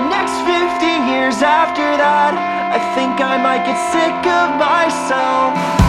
the next 50 years after that, I think I might get sick of myself.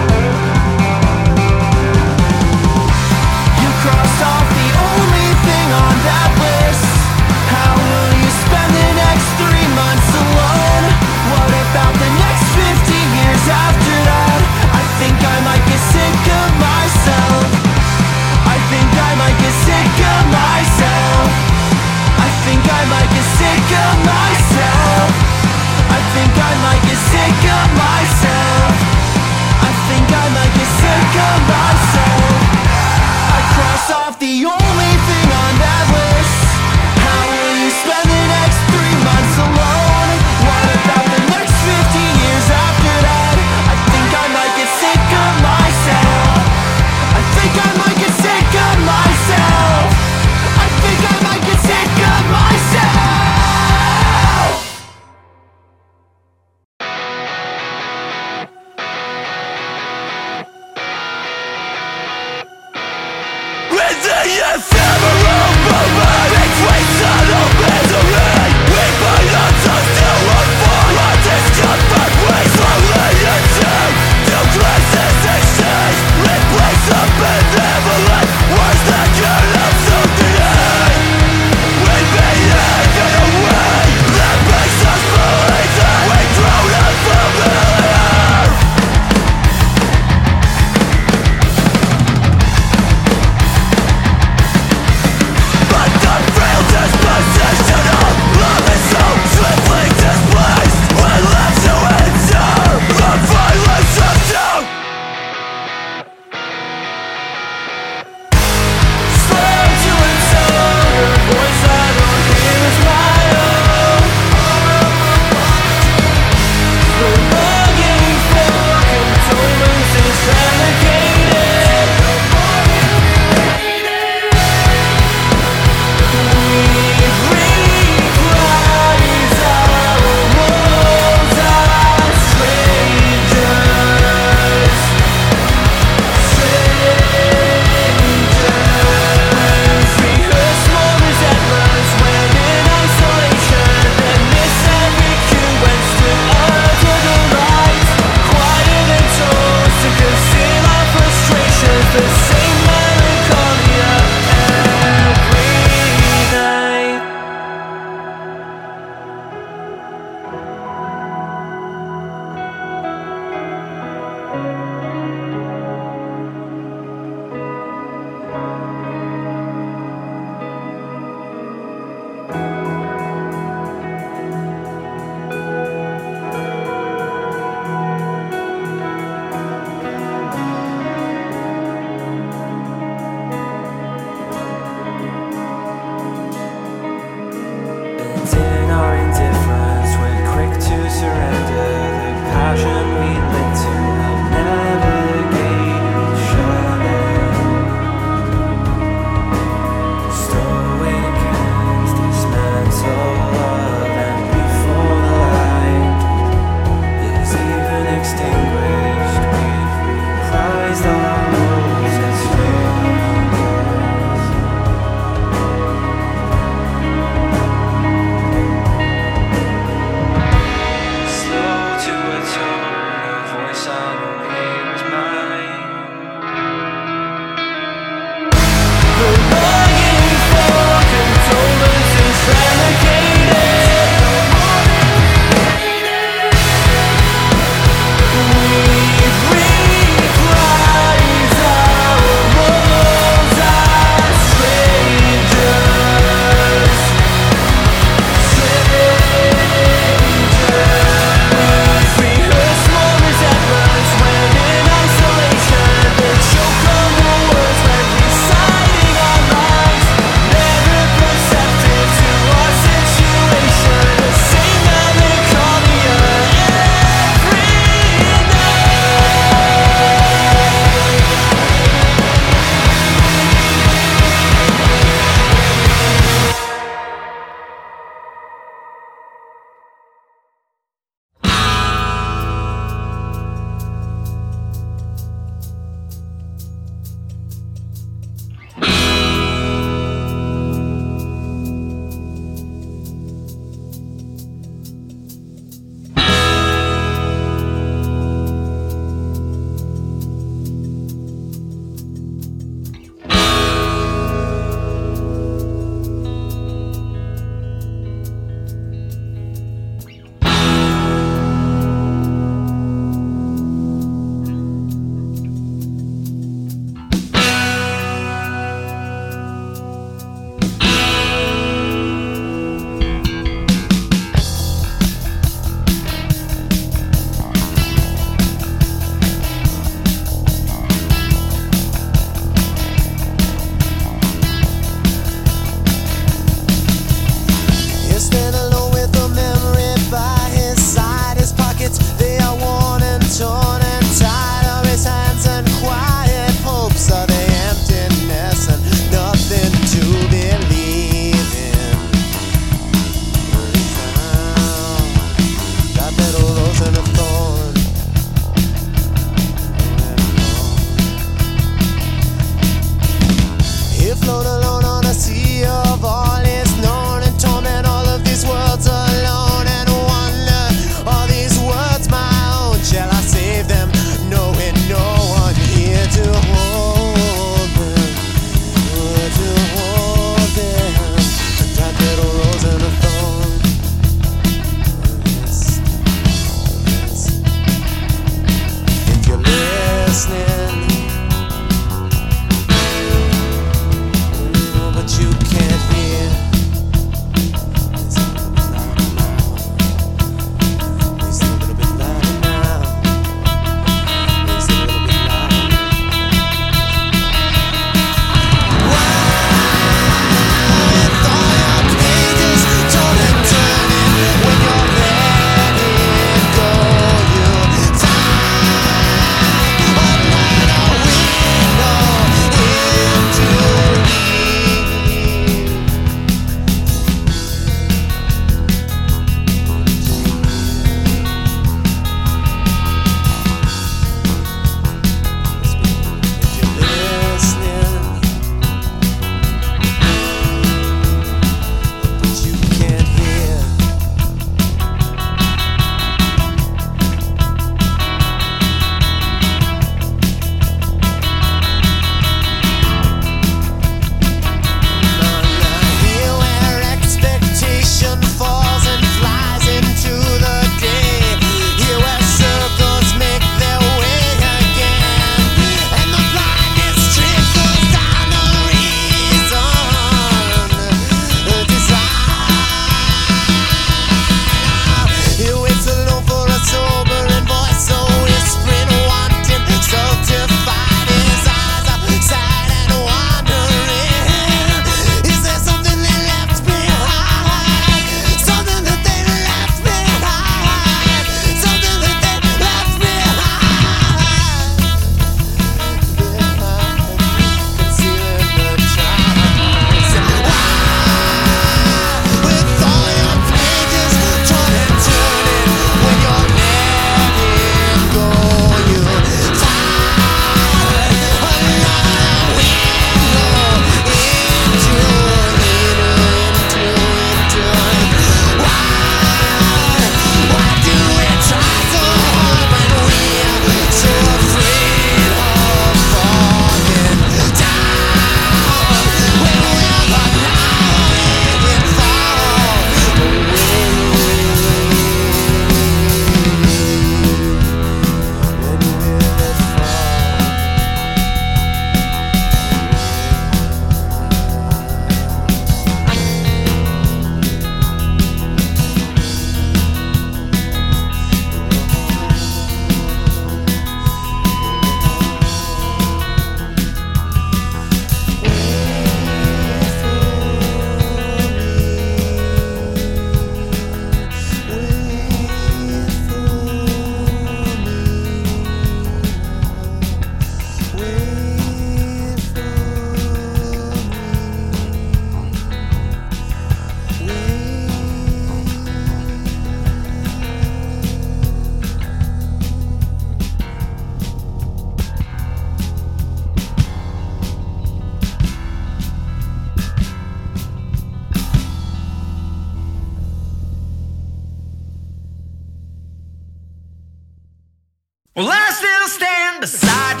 Well, I still stand beside you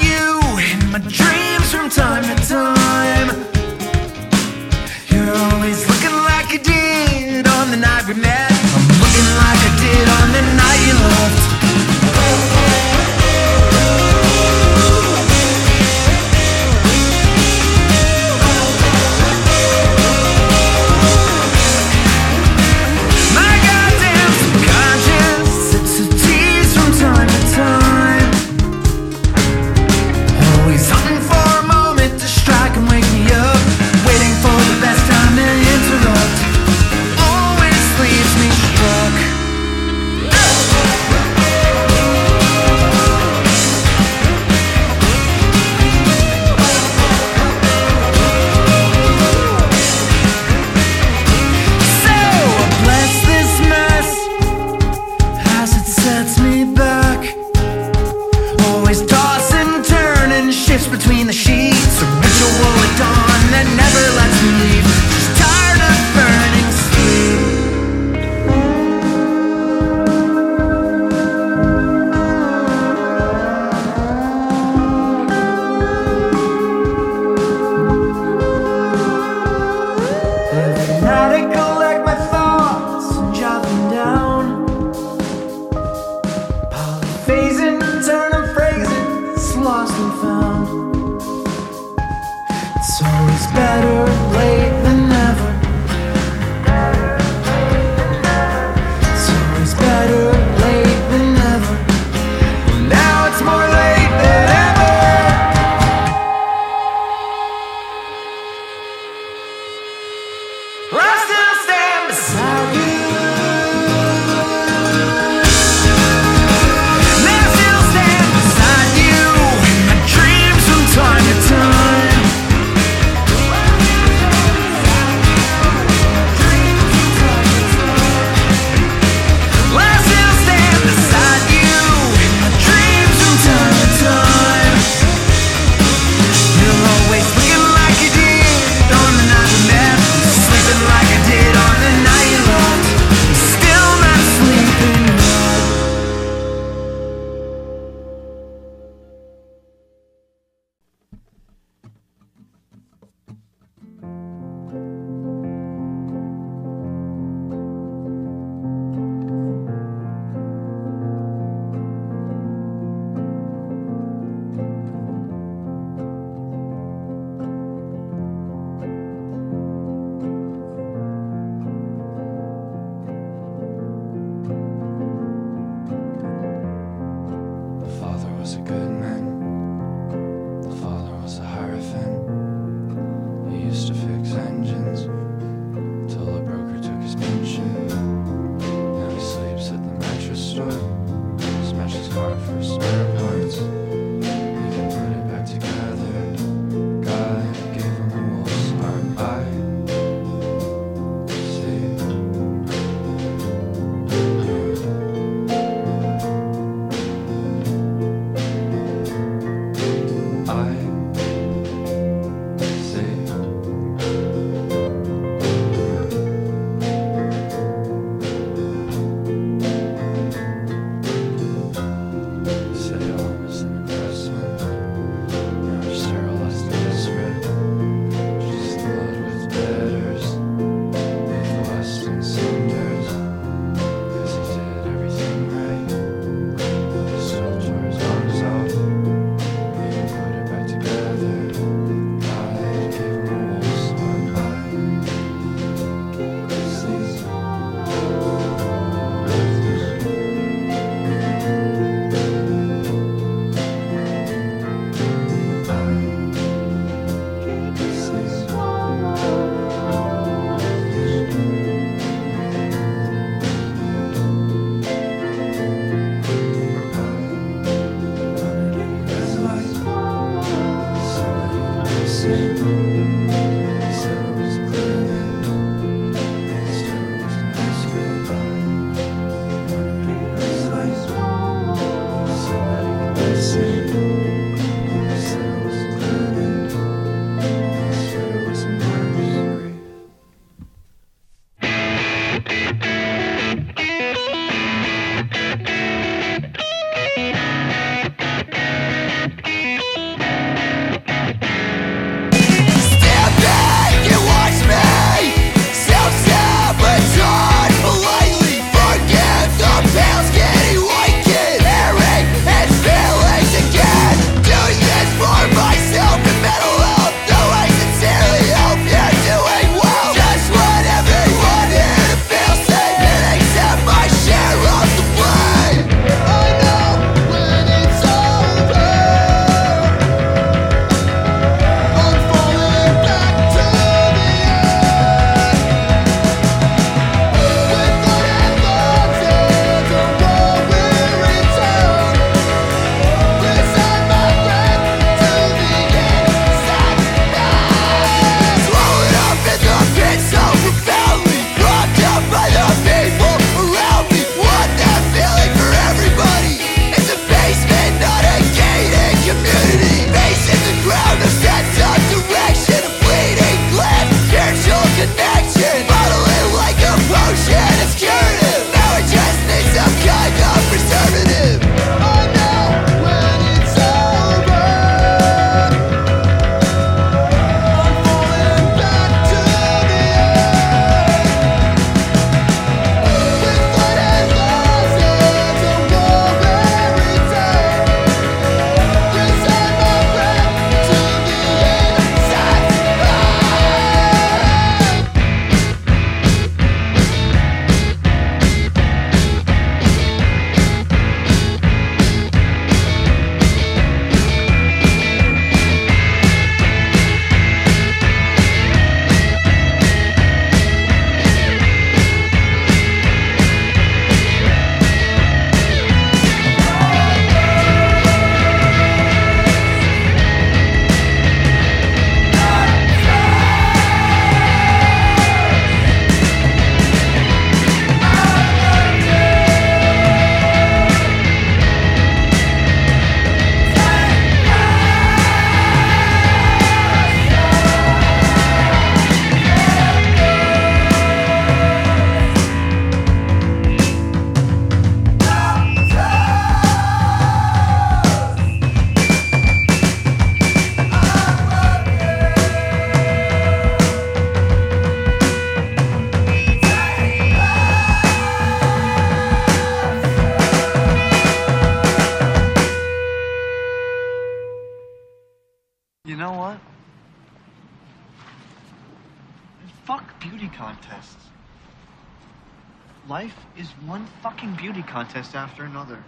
test after another.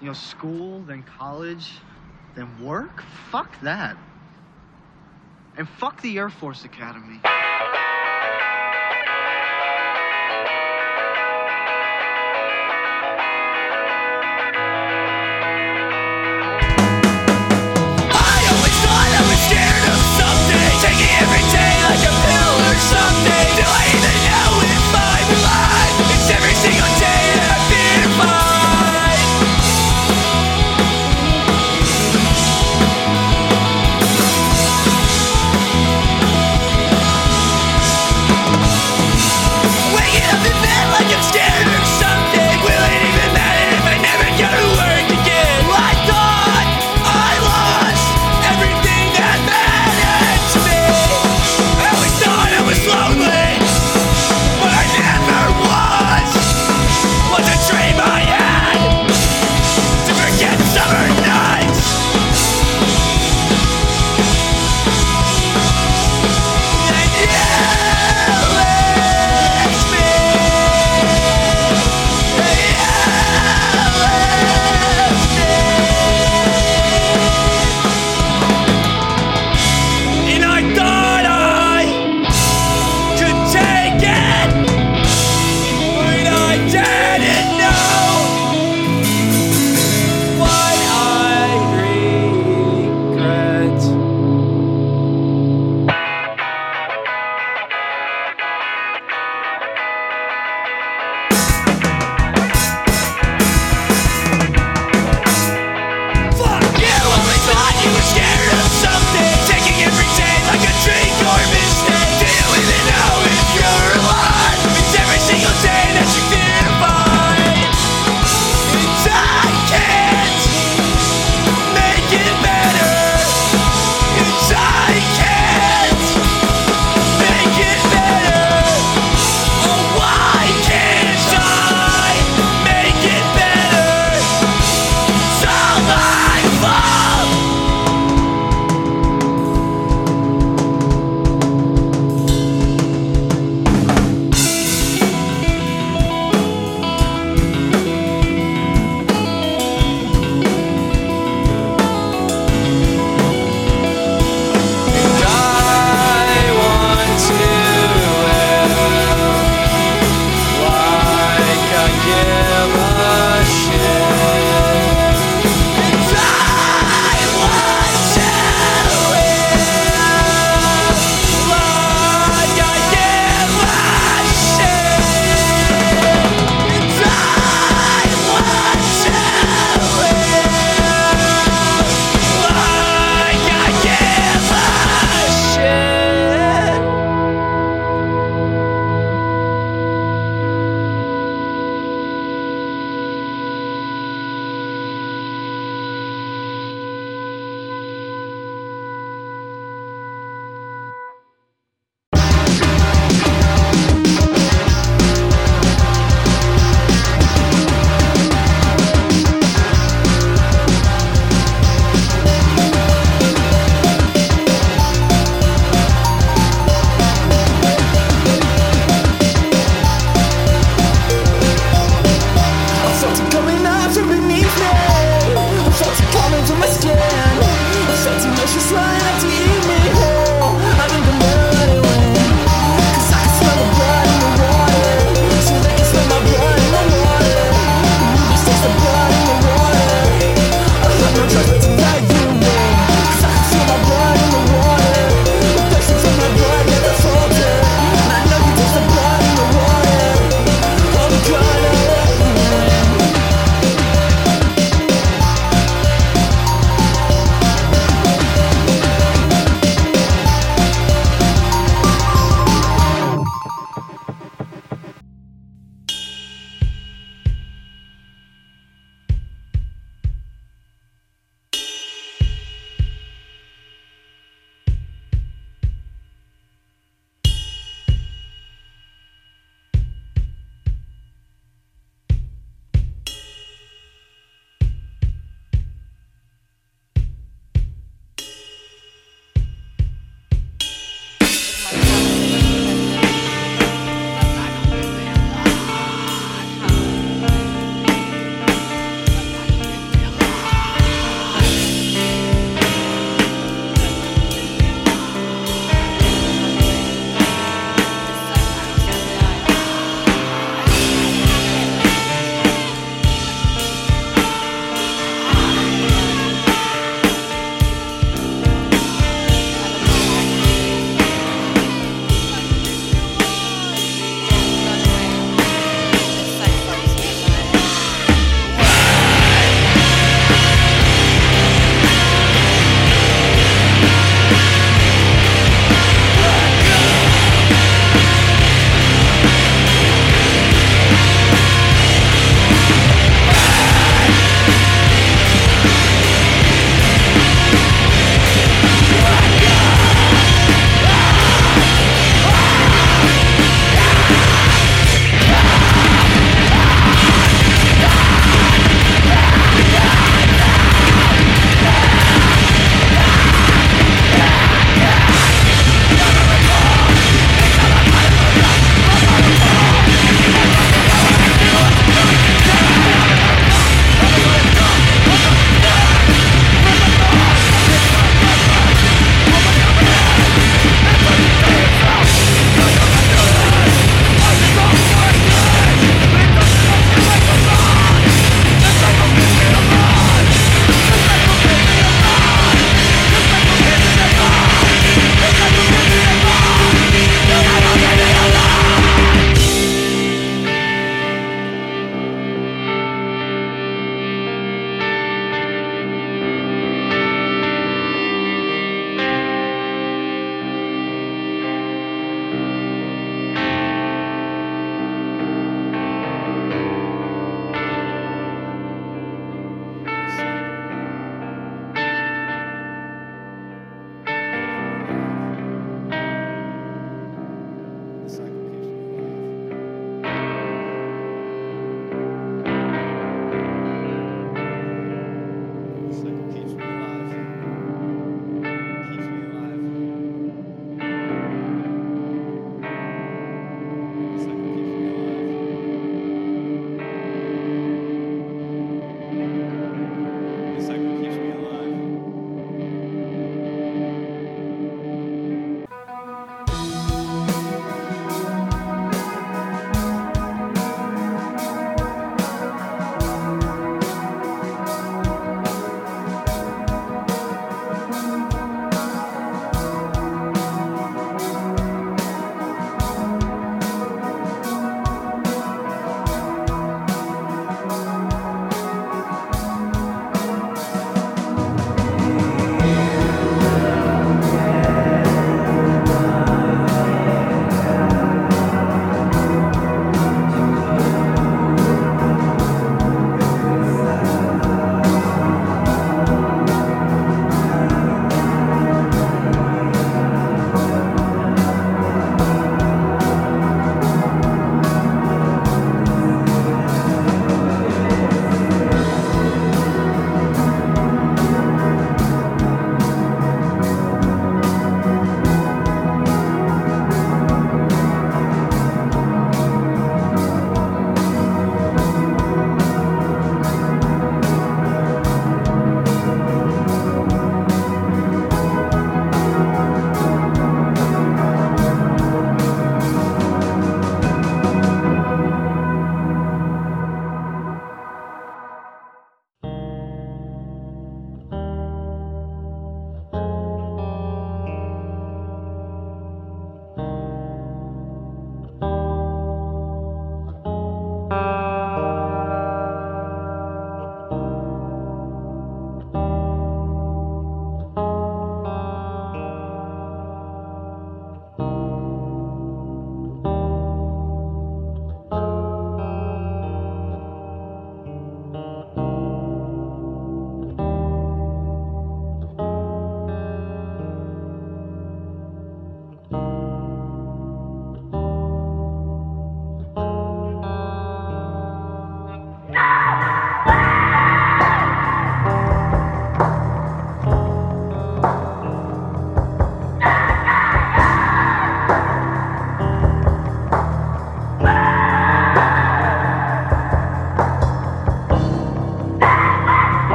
You know, school, then college, then work? Fuck that. And fuck the Air Force Academy.